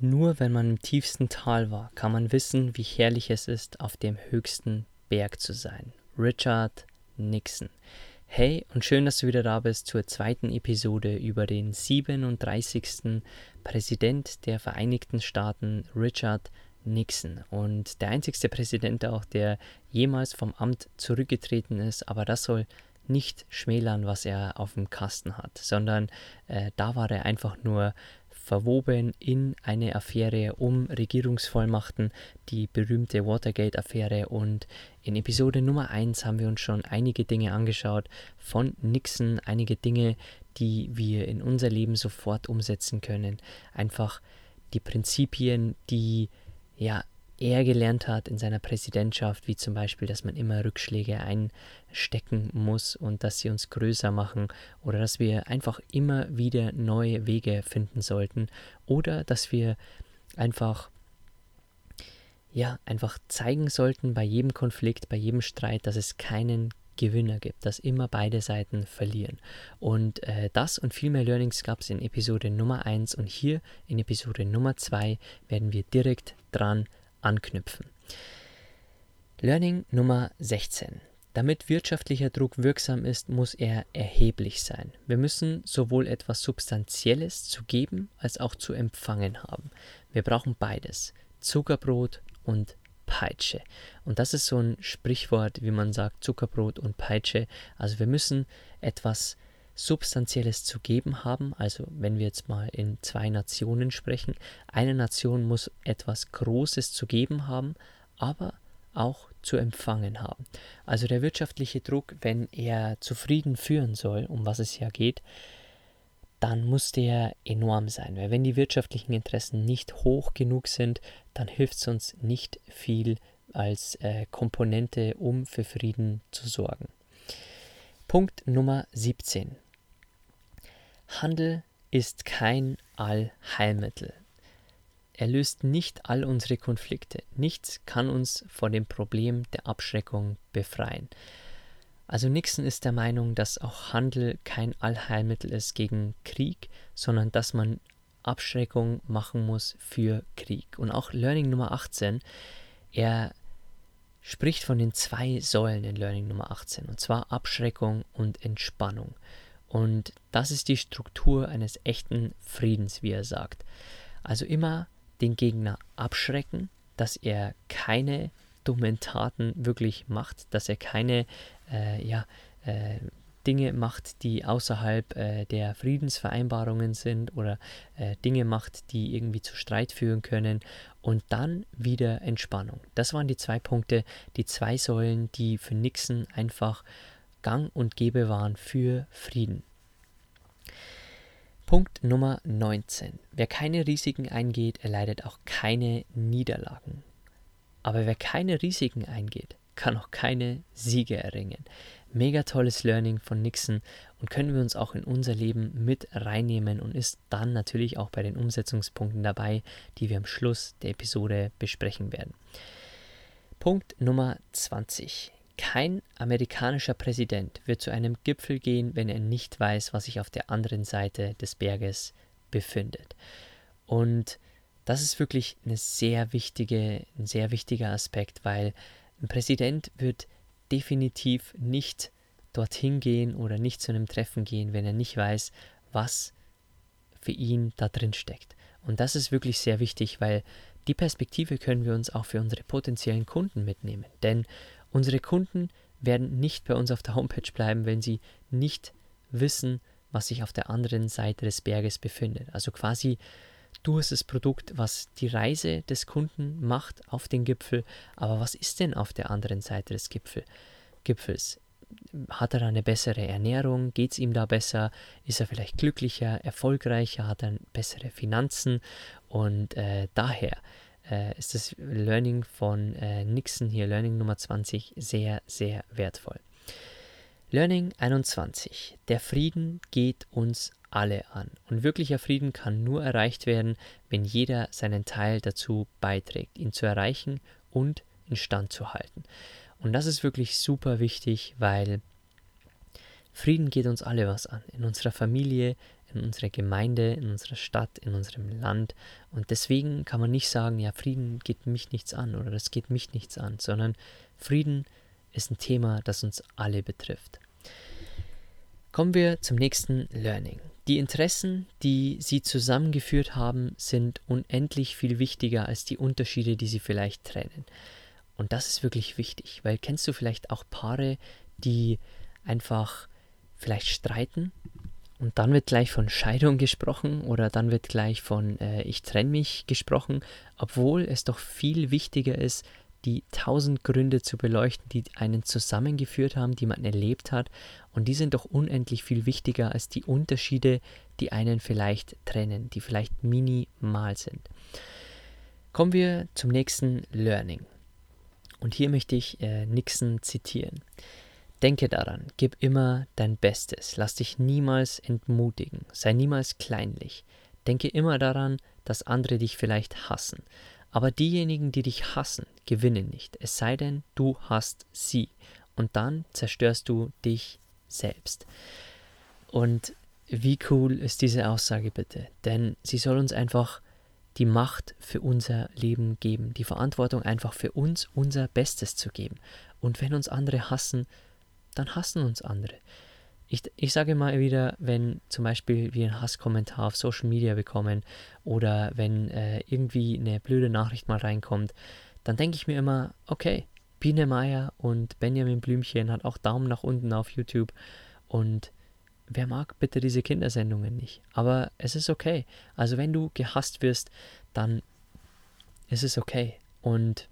Nur wenn man im tiefsten Tal war, kann man wissen, wie herrlich es ist, auf dem höchsten Berg zu sein. Richard Nixon. Hey und schön, dass du wieder da bist zur zweiten Episode über den 37. Präsident der Vereinigten Staaten, Richard Nixon. Und der einzigste Präsident auch, der jemals vom Amt zurückgetreten ist, aber das soll nicht schmälern, was er auf dem Kasten hat, sondern äh, da war er einfach nur verwoben in eine Affäre um Regierungsvollmachten, die berühmte Watergate-Affäre. Und in Episode Nummer 1 haben wir uns schon einige Dinge angeschaut von Nixon, einige Dinge, die wir in unser Leben sofort umsetzen können. Einfach die Prinzipien, die ja er gelernt hat in seiner Präsidentschaft, wie zum Beispiel, dass man immer Rückschläge einstecken muss und dass sie uns größer machen oder dass wir einfach immer wieder neue Wege finden sollten oder dass wir einfach ja, einfach zeigen sollten bei jedem Konflikt, bei jedem Streit, dass es keinen Gewinner gibt, dass immer beide Seiten verlieren. Und äh, das und viel mehr Learnings gab es in Episode Nummer 1 und hier in Episode Nummer 2 werden wir direkt dran anknüpfen. Learning Nummer 16. Damit wirtschaftlicher Druck wirksam ist, muss er erheblich sein. Wir müssen sowohl etwas Substanzielles zu geben als auch zu empfangen haben. Wir brauchen beides. Zuckerbrot und Peitsche. Und das ist so ein Sprichwort, wie man sagt, Zuckerbrot und Peitsche. Also wir müssen etwas Substanzielles zu geben haben. Also wenn wir jetzt mal in zwei Nationen sprechen, eine Nation muss etwas Großes zu geben haben, aber auch zu empfangen haben. Also der wirtschaftliche Druck, wenn er zufrieden führen soll, um was es ja geht, dann muss der enorm sein. Weil wenn die wirtschaftlichen Interessen nicht hoch genug sind, dann hilft es uns nicht viel als äh, Komponente, um für Frieden zu sorgen. Punkt Nummer 17. Handel ist kein Allheilmittel. Er löst nicht all unsere Konflikte. Nichts kann uns vor dem Problem der Abschreckung befreien. Also Nixon ist der Meinung, dass auch Handel kein Allheilmittel ist gegen Krieg, sondern dass man Abschreckung machen muss für Krieg. Und auch Learning Nummer 18, er spricht von den zwei Säulen in Learning Nummer 18, und zwar Abschreckung und Entspannung. Und das ist die Struktur eines echten Friedens, wie er sagt. Also immer den Gegner abschrecken, dass er keine dummen Taten wirklich macht, dass er keine äh, ja, äh, Dinge macht, die außerhalb äh, der Friedensvereinbarungen sind oder äh, Dinge macht, die irgendwie zu Streit führen können und dann wieder Entspannung. Das waren die zwei Punkte, die zwei Säulen, die für Nixon einfach gang und gäbe waren für Frieden. Punkt Nummer 19. Wer keine Risiken eingeht, erleidet auch keine Niederlagen. Aber wer keine Risiken eingeht, kann auch keine Siege erringen. Mega tolles Learning von Nixon und können wir uns auch in unser Leben mit reinnehmen und ist dann natürlich auch bei den Umsetzungspunkten dabei, die wir am Schluss der Episode besprechen werden. Punkt Nummer 20. Kein amerikanischer Präsident wird zu einem Gipfel gehen, wenn er nicht weiß, was sich auf der anderen Seite des Berges befindet. Und das ist wirklich eine sehr wichtige, ein sehr wichtiger Aspekt, weil ein Präsident wird definitiv nicht dorthin gehen oder nicht zu einem Treffen gehen, wenn er nicht weiß, was für ihn da drin steckt. Und das ist wirklich sehr wichtig, weil die Perspektive können wir uns auch für unsere potenziellen Kunden mitnehmen. Denn unsere Kunden werden nicht bei uns auf der Homepage bleiben, wenn sie nicht wissen, was sich auf der anderen Seite des Berges befindet. Also quasi du hast das Produkt, was die Reise des Kunden macht auf den Gipfel, aber was ist denn auf der anderen Seite des Gipfel, Gipfels? Hat er eine bessere Ernährung? Geht es ihm da besser? Ist er vielleicht glücklicher, erfolgreicher? Hat er bessere Finanzen? Und äh, daher äh, ist das Learning von äh, Nixon hier, Learning Nummer 20, sehr, sehr wertvoll. Learning 21. Der Frieden geht uns alle an. Und wirklicher Frieden kann nur erreicht werden, wenn jeder seinen Teil dazu beiträgt, ihn zu erreichen und instand zu halten. Und das ist wirklich super wichtig, weil Frieden geht uns alle was an. In unserer Familie, in unserer Gemeinde, in unserer Stadt, in unserem Land. Und deswegen kann man nicht sagen, ja, Frieden geht mich nichts an oder das geht mich nichts an, sondern Frieden ist ein Thema, das uns alle betrifft. Kommen wir zum nächsten Learning. Die Interessen, die sie zusammengeführt haben, sind unendlich viel wichtiger als die Unterschiede, die sie vielleicht trennen. Und das ist wirklich wichtig, weil kennst du vielleicht auch Paare, die einfach vielleicht streiten und dann wird gleich von Scheidung gesprochen oder dann wird gleich von äh, ich trenne mich gesprochen, obwohl es doch viel wichtiger ist, die tausend Gründe zu beleuchten, die einen zusammengeführt haben, die man erlebt hat. Und die sind doch unendlich viel wichtiger als die Unterschiede, die einen vielleicht trennen, die vielleicht minimal sind. Kommen wir zum nächsten Learning. Und hier möchte ich äh, Nixon zitieren. Denke daran, gib immer dein Bestes, lass dich niemals entmutigen, sei niemals kleinlich. Denke immer daran, dass andere dich vielleicht hassen. Aber diejenigen, die dich hassen, gewinnen nicht, es sei denn, du hast sie. Und dann zerstörst du dich selbst. Und wie cool ist diese Aussage bitte? Denn sie soll uns einfach die Macht für unser Leben geben, die Verantwortung einfach für uns unser Bestes zu geben. Und wenn uns andere hassen, dann hassen uns andere. Ich, ich sage mal wieder, wenn zum Beispiel wir einen Hasskommentar auf Social Media bekommen oder wenn äh, irgendwie eine blöde Nachricht mal reinkommt, dann denke ich mir immer, okay, Biene Meier und Benjamin Blümchen hat auch Daumen nach unten auf YouTube und wer mag bitte diese Kindersendungen nicht? Aber es ist okay. Also wenn du gehasst wirst, dann ist es okay. Und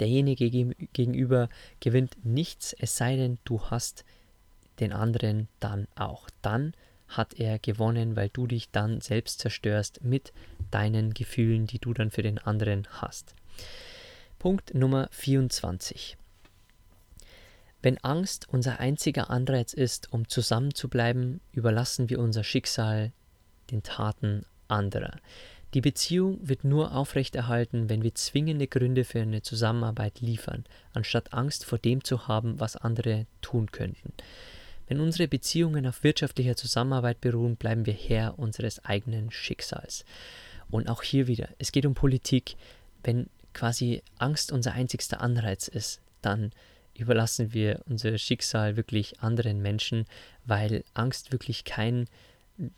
derjenige gegenüber gewinnt nichts, es sei denn, du hast den anderen dann auch. Dann hat er gewonnen, weil du dich dann selbst zerstörst mit deinen Gefühlen, die du dann für den anderen hast. Punkt Nummer 24. Wenn Angst unser einziger Anreiz ist, um zusammenzubleiben, überlassen wir unser Schicksal den Taten anderer. Die Beziehung wird nur aufrechterhalten, wenn wir zwingende Gründe für eine Zusammenarbeit liefern, anstatt Angst vor dem zu haben, was andere tun könnten. Wenn unsere Beziehungen auf wirtschaftlicher Zusammenarbeit beruhen, bleiben wir Herr unseres eigenen Schicksals. Und auch hier wieder, es geht um Politik. Wenn quasi Angst unser einzigster Anreiz ist, dann überlassen wir unser Schicksal wirklich anderen Menschen, weil Angst wirklich kein,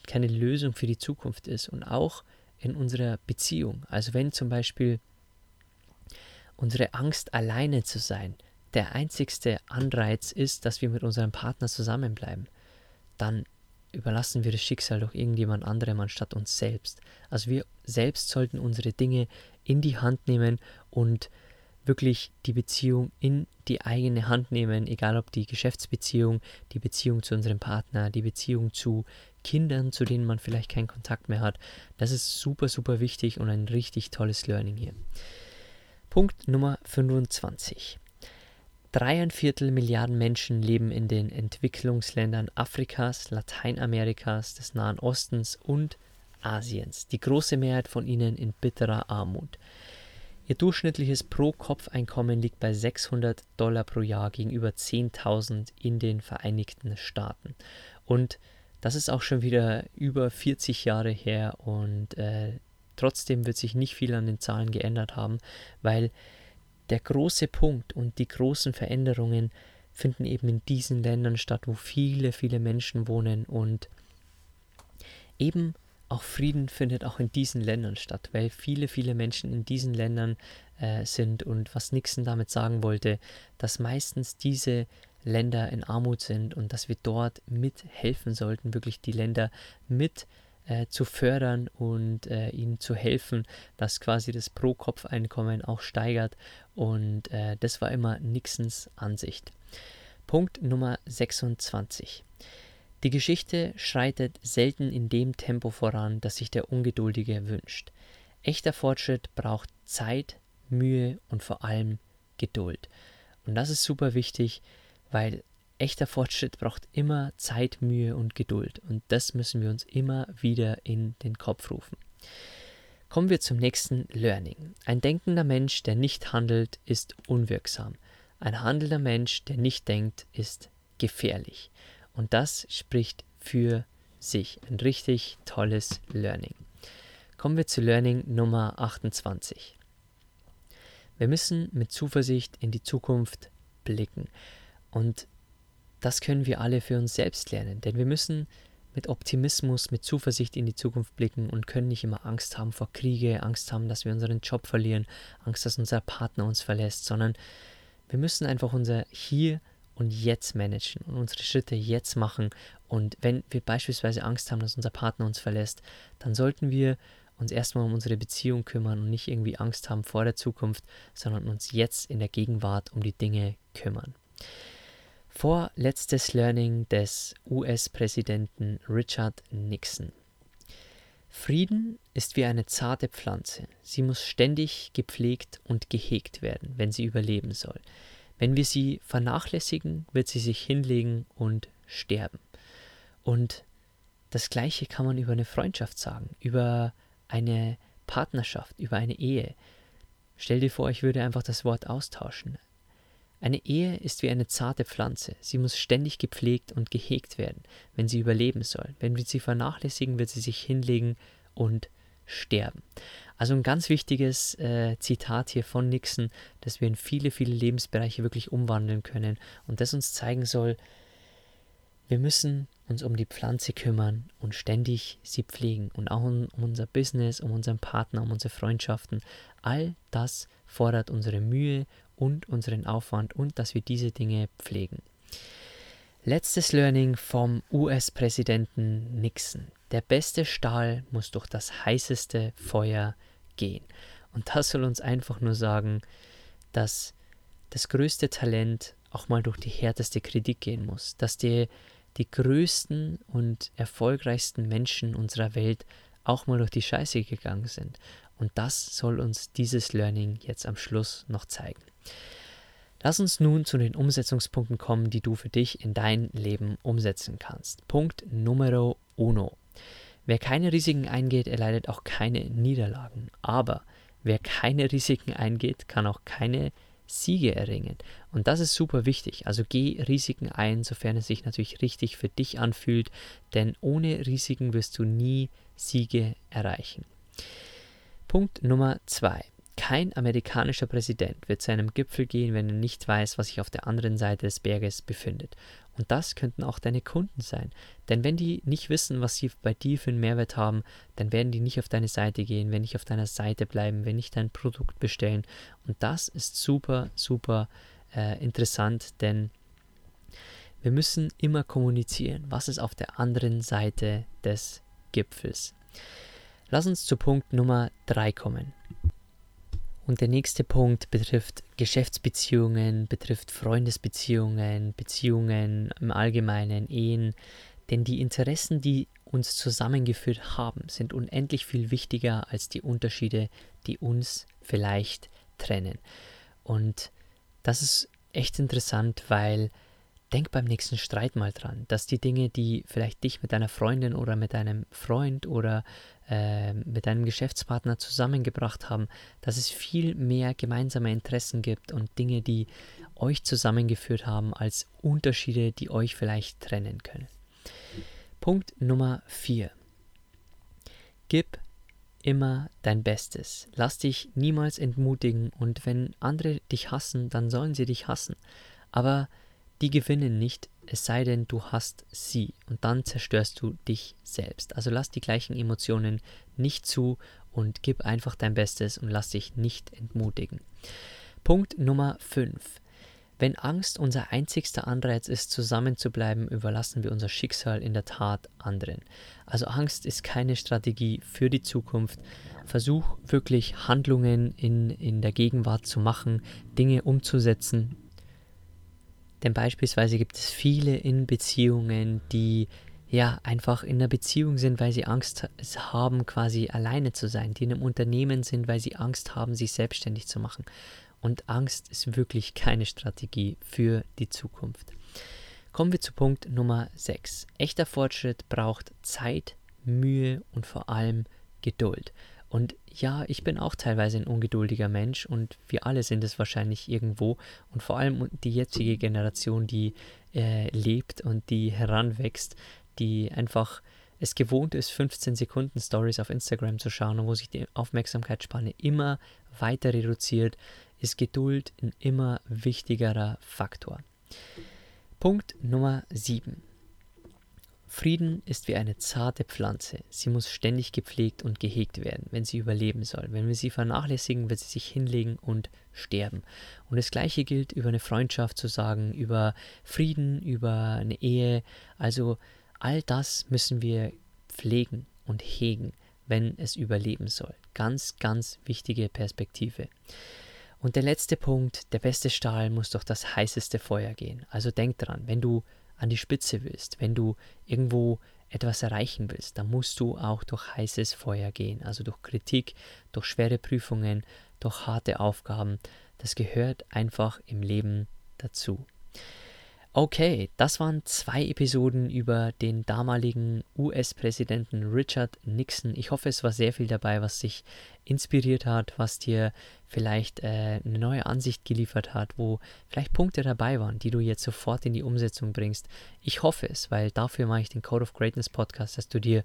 keine Lösung für die Zukunft ist. Und auch in unserer Beziehung. Also wenn zum Beispiel unsere Angst, alleine zu sein, der einzigste Anreiz ist, dass wir mit unserem Partner zusammenbleiben, dann überlassen wir das Schicksal doch irgendjemand anderem anstatt uns selbst. Also wir selbst sollten unsere Dinge in die Hand nehmen und wirklich die Beziehung in die eigene Hand nehmen, egal ob die Geschäftsbeziehung, die Beziehung zu unserem Partner, die Beziehung zu Kindern, zu denen man vielleicht keinen Kontakt mehr hat. Das ist super, super wichtig und ein richtig tolles Learning hier. Punkt Nummer 25. Dreieinviertel Milliarden Menschen leben in den Entwicklungsländern Afrikas, Lateinamerikas, des Nahen Ostens und Asiens. Die große Mehrheit von ihnen in bitterer Armut. Ihr durchschnittliches Pro-Kopf-Einkommen liegt bei 600 Dollar pro Jahr gegenüber 10.000 in den Vereinigten Staaten. Und das ist auch schon wieder über 40 Jahre her und äh, trotzdem wird sich nicht viel an den Zahlen geändert haben, weil der große Punkt und die großen Veränderungen finden eben in diesen Ländern statt, wo viele, viele Menschen wohnen und eben auch Frieden findet auch in diesen Ländern statt, weil viele, viele Menschen in diesen Ländern äh, sind und was Nixon damit sagen wollte, dass meistens diese Länder in Armut sind und dass wir dort mithelfen sollten, wirklich die Länder mit äh, zu fördern und äh, ihnen zu helfen, dass quasi das Pro-Kopf-Einkommen auch steigert. Und äh, das war immer Nixons Ansicht. Punkt Nummer 26. Die Geschichte schreitet selten in dem Tempo voran, das sich der Ungeduldige wünscht. Echter Fortschritt braucht Zeit, Mühe und vor allem Geduld. Und das ist super wichtig, weil echter Fortschritt braucht immer Zeit, Mühe und Geduld. Und das müssen wir uns immer wieder in den Kopf rufen. Kommen wir zum nächsten Learning. Ein denkender Mensch, der nicht handelt, ist unwirksam. Ein handelnder Mensch, der nicht denkt, ist gefährlich. Und das spricht für sich. Ein richtig tolles Learning. Kommen wir zu Learning Nummer 28. Wir müssen mit Zuversicht in die Zukunft blicken. Und das können wir alle für uns selbst lernen, denn wir müssen mit Optimismus, mit Zuversicht in die Zukunft blicken und können nicht immer Angst haben vor Kriege, Angst haben, dass wir unseren Job verlieren, Angst, dass unser Partner uns verlässt, sondern wir müssen einfach unser Hier und Jetzt managen und unsere Schritte jetzt machen. Und wenn wir beispielsweise Angst haben, dass unser Partner uns verlässt, dann sollten wir uns erstmal um unsere Beziehung kümmern und nicht irgendwie Angst haben vor der Zukunft, sondern uns jetzt in der Gegenwart um die Dinge kümmern. Vorletztes Learning des US-Präsidenten Richard Nixon. Frieden ist wie eine zarte Pflanze. Sie muss ständig gepflegt und gehegt werden, wenn sie überleben soll. Wenn wir sie vernachlässigen, wird sie sich hinlegen und sterben. Und das Gleiche kann man über eine Freundschaft sagen, über eine Partnerschaft, über eine Ehe. Stell dir vor, ich würde einfach das Wort austauschen. Eine Ehe ist wie eine zarte Pflanze. Sie muss ständig gepflegt und gehegt werden, wenn sie überleben soll. Wenn wir sie vernachlässigen, wird sie sich hinlegen und sterben. Also ein ganz wichtiges äh, Zitat hier von Nixon, dass wir in viele, viele Lebensbereiche wirklich umwandeln können und das uns zeigen soll, wir müssen uns um die Pflanze kümmern und ständig sie pflegen und auch um, um unser Business, um unseren Partner, um unsere Freundschaften. All das fordert unsere Mühe und unseren Aufwand und dass wir diese Dinge pflegen. Letztes Learning vom US-Präsidenten Nixon. Der beste Stahl muss durch das heißeste Feuer gehen. Und das soll uns einfach nur sagen, dass das größte Talent auch mal durch die härteste Kritik gehen muss, dass die, die größten und erfolgreichsten Menschen unserer Welt auch mal durch die Scheiße gegangen sind. Und das soll uns dieses Learning jetzt am Schluss noch zeigen. Lass uns nun zu den Umsetzungspunkten kommen, die du für dich in dein Leben umsetzen kannst. Punkt Numero uno. Wer keine Risiken eingeht, erleidet auch keine Niederlagen. Aber wer keine Risiken eingeht, kann auch keine Siege erringen. Und das ist super wichtig. Also geh Risiken ein, sofern es sich natürlich richtig für dich anfühlt, denn ohne Risiken wirst du nie Siege erreichen. Punkt Nummer zwei. Kein amerikanischer Präsident wird zu einem Gipfel gehen, wenn er nicht weiß, was sich auf der anderen Seite des Berges befindet. Und das könnten auch deine Kunden sein. Denn wenn die nicht wissen, was sie bei dir für einen Mehrwert haben, dann werden die nicht auf deine Seite gehen, wenn nicht auf deiner Seite bleiben, wenn nicht dein Produkt bestellen. Und das ist super, super äh, interessant, denn wir müssen immer kommunizieren, was ist auf der anderen Seite des Gipfels. Lass uns zu Punkt Nummer 3 kommen. Und der nächste Punkt betrifft Geschäftsbeziehungen, betrifft Freundesbeziehungen, Beziehungen im Allgemeinen, Ehen. Denn die Interessen, die uns zusammengeführt haben, sind unendlich viel wichtiger als die Unterschiede, die uns vielleicht trennen. Und das ist echt interessant, weil denk beim nächsten Streit mal dran, dass die Dinge, die vielleicht dich mit deiner Freundin oder mit deinem Freund oder äh, mit deinem Geschäftspartner zusammengebracht haben, dass es viel mehr gemeinsame Interessen gibt und Dinge, die euch zusammengeführt haben, als Unterschiede, die euch vielleicht trennen können. Punkt Nummer 4. Gib immer dein Bestes. Lass dich niemals entmutigen und wenn andere dich hassen, dann sollen sie dich hassen. Aber die gewinnen nicht, es sei denn, du hast sie und dann zerstörst du dich selbst. Also lass die gleichen Emotionen nicht zu und gib einfach dein Bestes und lass dich nicht entmutigen. Punkt Nummer 5. Wenn Angst unser einzigster Anreiz ist, zusammenzubleiben, überlassen wir unser Schicksal in der Tat anderen. Also Angst ist keine Strategie für die Zukunft. Versuch wirklich Handlungen in, in der Gegenwart zu machen, Dinge umzusetzen. Denn beispielsweise gibt es viele in Beziehungen, die ja einfach in einer Beziehung sind, weil sie Angst haben, quasi alleine zu sein, die in einem Unternehmen sind, weil sie Angst haben, sich selbstständig zu machen. Und Angst ist wirklich keine Strategie für die Zukunft. Kommen wir zu Punkt Nummer 6. Echter Fortschritt braucht Zeit, Mühe und vor allem Geduld. Und ja, ich bin auch teilweise ein ungeduldiger Mensch und wir alle sind es wahrscheinlich irgendwo. Und vor allem die jetzige Generation, die äh, lebt und die heranwächst, die einfach es gewohnt ist, 15 Sekunden Stories auf Instagram zu schauen und wo sich die Aufmerksamkeitsspanne immer weiter reduziert, ist Geduld ein immer wichtigerer Faktor. Punkt Nummer 7. Frieden ist wie eine zarte Pflanze. Sie muss ständig gepflegt und gehegt werden, wenn sie überleben soll. Wenn wir sie vernachlässigen, wird sie sich hinlegen und sterben. Und das gleiche gilt über eine Freundschaft zu sagen, über Frieden, über eine Ehe. Also all das müssen wir pflegen und hegen, wenn es überleben soll. Ganz, ganz wichtige Perspektive. Und der letzte Punkt, der beste Stahl muss durch das heißeste Feuer gehen. Also denk dran, wenn du an die Spitze willst, wenn du irgendwo etwas erreichen willst, dann musst du auch durch heißes Feuer gehen. Also durch Kritik, durch schwere Prüfungen, durch harte Aufgaben. Das gehört einfach im Leben dazu. Okay, das waren zwei Episoden über den damaligen US-Präsidenten Richard Nixon. Ich hoffe, es war sehr viel dabei, was dich inspiriert hat, was dir vielleicht äh, eine neue Ansicht geliefert hat, wo vielleicht Punkte dabei waren, die du jetzt sofort in die Umsetzung bringst. Ich hoffe es, weil dafür mache ich den Code of Greatness Podcast, dass du dir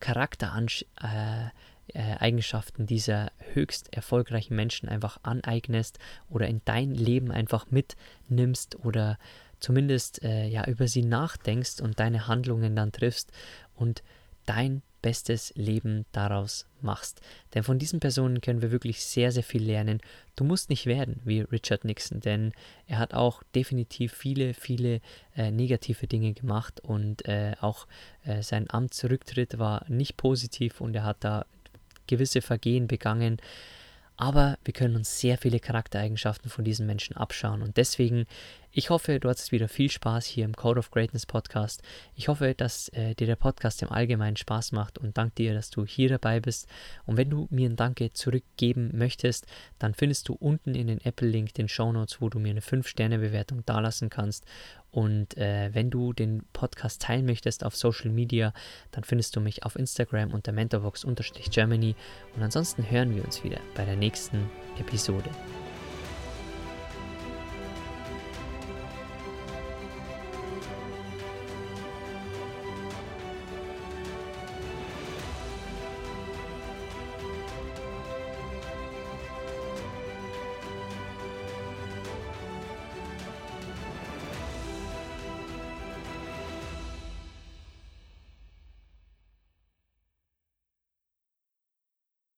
Charaktereigenschaften äh, äh, dieser höchst erfolgreichen Menschen einfach aneignest oder in dein Leben einfach mitnimmst oder zumindest äh, ja über sie nachdenkst und deine Handlungen dann triffst und dein bestes Leben daraus machst. Denn von diesen Personen können wir wirklich sehr, sehr viel lernen. Du musst nicht werden wie Richard Nixon, denn er hat auch definitiv viele, viele äh, negative Dinge gemacht und äh, auch äh, sein Amtsrücktritt war nicht positiv und er hat da gewisse Vergehen begangen. Aber wir können uns sehr viele Charaktereigenschaften von diesen Menschen abschauen und deswegen ich hoffe, du hattest wieder viel Spaß hier im Code of Greatness Podcast. Ich hoffe, dass äh, dir der Podcast im Allgemeinen Spaß macht und danke dir, dass du hier dabei bist. Und wenn du mir ein Danke zurückgeben möchtest, dann findest du unten in den Apple-Link den Show Notes, wo du mir eine 5-Sterne-Bewertung dalassen kannst. Und äh, wenn du den Podcast teilen möchtest auf Social Media, dann findest du mich auf Instagram unter mentorbox-germany. Und ansonsten hören wir uns wieder bei der nächsten Episode.